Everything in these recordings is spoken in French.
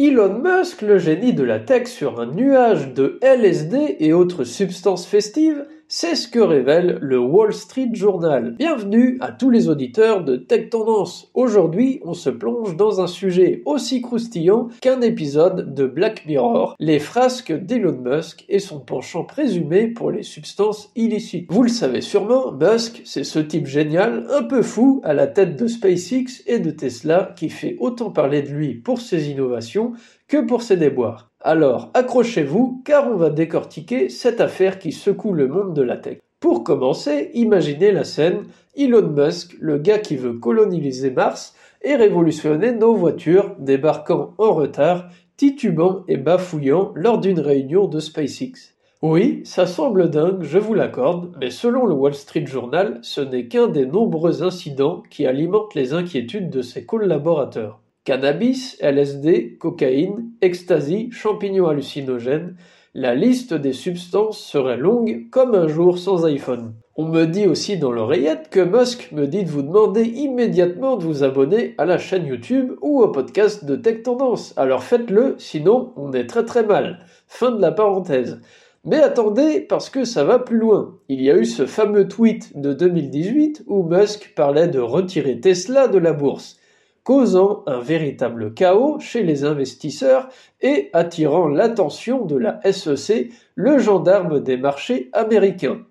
Elon Musk, le génie de la tech sur un nuage de LSD et autres substances festives, c'est ce que révèle le Wall Street Journal. Bienvenue à tous les auditeurs de Tech Tendance. Aujourd'hui, on se plonge dans un sujet aussi croustillant qu'un épisode de Black Mirror, les frasques d'Elon Musk et son penchant présumé pour les substances illicites. Vous le savez sûrement, Musk, c'est ce type génial, un peu fou, à la tête de SpaceX et de Tesla, qui fait autant parler de lui pour ses innovations que pour ses déboires. Alors accrochez-vous car on va décortiquer cette affaire qui secoue le monde de la tech. Pour commencer, imaginez la scène, Elon Musk, le gars qui veut coloniser Mars et révolutionner nos voitures, débarquant en retard, titubant et bafouillant lors d'une réunion de SpaceX. Oui, ça semble dingue, je vous l'accorde, mais selon le Wall Street Journal, ce n'est qu'un des nombreux incidents qui alimentent les inquiétudes de ses collaborateurs. Cannabis, LSD, cocaïne, ecstasy, champignons hallucinogènes, la liste des substances serait longue comme un jour sans iPhone. On me dit aussi dans l'oreillette que Musk me dit de vous demander immédiatement de vous abonner à la chaîne YouTube ou au podcast de Tech Tendance. Alors faites-le, sinon on est très très mal. Fin de la parenthèse. Mais attendez, parce que ça va plus loin. Il y a eu ce fameux tweet de 2018 où Musk parlait de retirer Tesla de la bourse causant un véritable chaos chez les investisseurs et attirant l'attention de la SEC, le gendarme des marchés américains.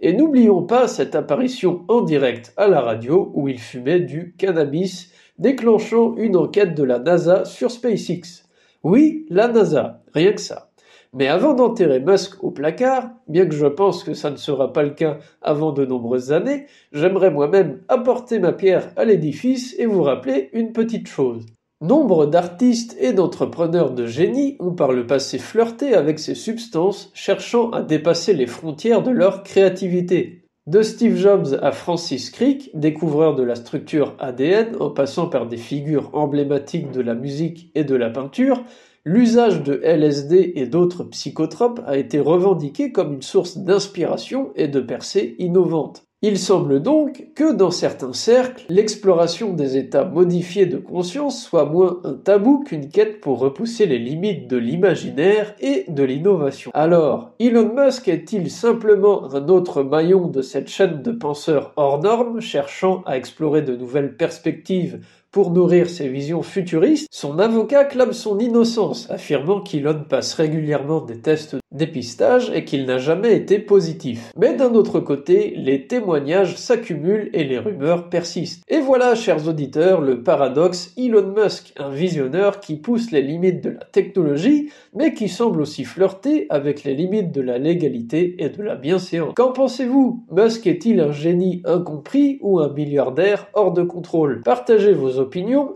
Et n'oublions pas cette apparition en direct à la radio où il fumait du cannabis, déclenchant une enquête de la NASA sur SpaceX. Oui, la NASA, rien que ça. Mais avant d'enterrer Musk au placard, bien que je pense que ça ne sera pas le cas avant de nombreuses années, j'aimerais moi-même apporter ma pierre à l'édifice et vous rappeler une petite chose. Nombre d'artistes et d'entrepreneurs de génie ont par le passé flirté avec ces substances, cherchant à dépasser les frontières de leur créativité. De Steve Jobs à Francis Crick, découvreur de la structure ADN, en passant par des figures emblématiques de la musique et de la peinture, L'usage de LSD et d'autres psychotropes a été revendiqué comme une source d'inspiration et de percées innovantes. Il semble donc que dans certains cercles, l'exploration des états modifiés de conscience soit moins un tabou qu'une quête pour repousser les limites de l'imaginaire et de l'innovation. Alors, Elon Musk est-il simplement un autre maillon de cette chaîne de penseurs hors normes cherchant à explorer de nouvelles perspectives pour nourrir ses visions futuristes, son avocat clame son innocence, affirmant qu'Elon passe régulièrement des tests dépistage et qu'il n'a jamais été positif. Mais d'un autre côté, les témoignages s'accumulent et les rumeurs persistent. Et voilà, chers auditeurs, le paradoxe Elon Musk, un visionneur qui pousse les limites de la technologie, mais qui semble aussi flirter avec les limites de la légalité et de la bienséance. Qu'en pensez-vous? Musk est-il un génie incompris ou un milliardaire hors de contrôle? Partagez vos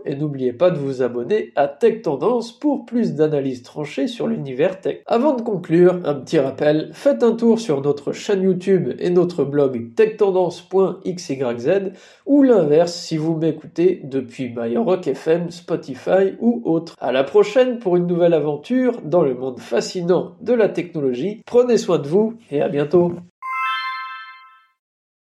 et n'oubliez pas de vous abonner à Tech Tendance pour plus d'analyses tranchées sur l'univers tech. Avant de conclure, un petit rappel, faites un tour sur notre chaîne YouTube et notre blog techtendance.xyz ou l'inverse si vous m'écoutez depuis MyRock FM, Spotify ou autre. À la prochaine pour une nouvelle aventure dans le monde fascinant de la technologie. Prenez soin de vous et à bientôt.